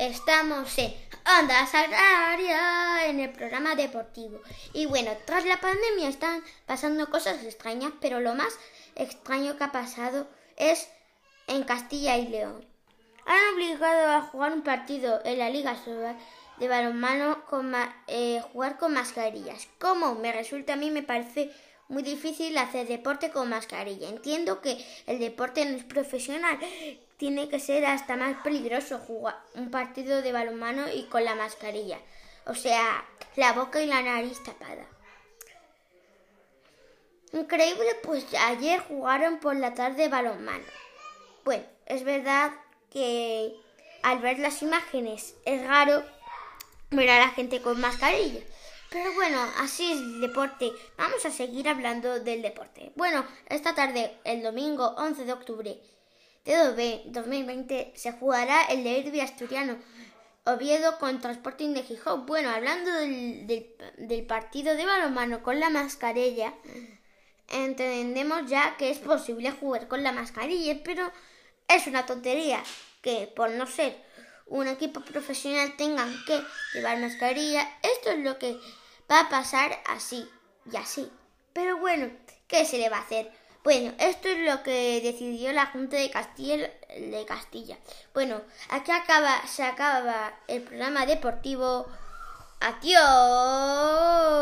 estamos en Onda Sagraria en el programa deportivo. Y bueno, tras la pandemia están pasando cosas extrañas, pero lo más extraño que ha pasado es en Castilla y León. Han obligado a jugar un partido en la Liga Sobal de balonmano con eh, jugar con mascarillas. ¿Cómo? Me resulta a mí me parece muy difícil hacer deporte con mascarilla. Entiendo que el deporte no es profesional. Tiene que ser hasta más peligroso jugar un partido de balonmano y con la mascarilla. O sea, la boca y la nariz tapada. Increíble, pues ayer jugaron por la tarde balonmano. Bueno, es verdad que al ver las imágenes es raro ver a la gente con mascarilla. Pero bueno, así es el deporte. Vamos a seguir hablando del deporte. Bueno, esta tarde, el domingo 11 de octubre de 2020, se jugará el derby asturiano Oviedo con Sporting de Gijón. Bueno, hablando del, del partido de balonmano con la mascarilla, entendemos ya que es posible jugar con la mascarilla, pero es una tontería que por no ser un equipo profesional tengan que llevar mascarilla. Esto es lo que va a pasar así y así. Pero bueno, ¿qué se le va a hacer? Bueno, esto es lo que decidió la Junta de Castilla, de Castilla. Bueno, aquí acaba, se acaba el programa deportivo. Adiós.